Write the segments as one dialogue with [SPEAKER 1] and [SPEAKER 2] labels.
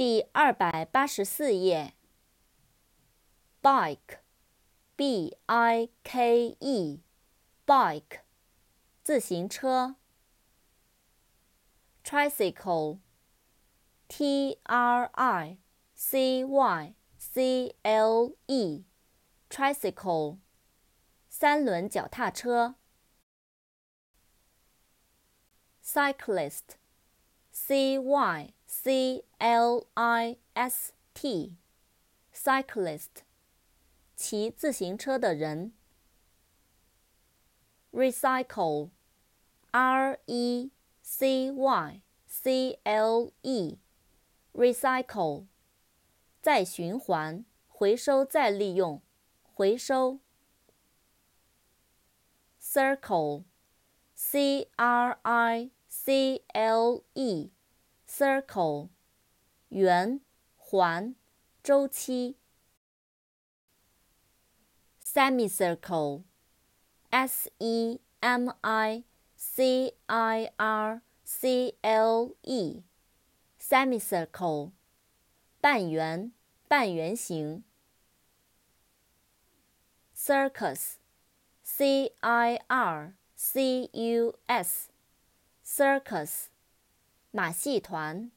[SPEAKER 1] 第二百八十四页。bike，b-i-k-e，bike，自行车。tricycle，t-r-i-c-y-c-l-e，tricycle，三轮脚踏车。cyclist。C Y C L I S T，cyclist，骑自行车的人。recycle，R E C Y C L E，recycle，再循环、回收再利用、回收。Circle，C R I C L E Circle，圆环周期。semicircle，S E M I C I R C L E，semicircle，半圆半圆形。circus，C I R C U S。circus，马戏团。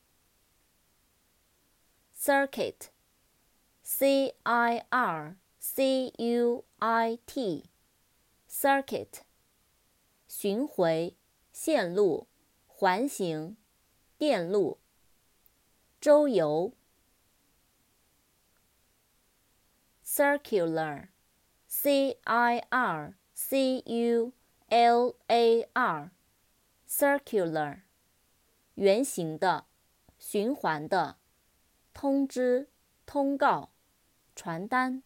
[SPEAKER 1] circuit，c i r c u i t，circuit，巡回、线路、环形、电路。周游。，circular，c i r c u l a r，circular。圆形的，循环的，通知、通告、传单。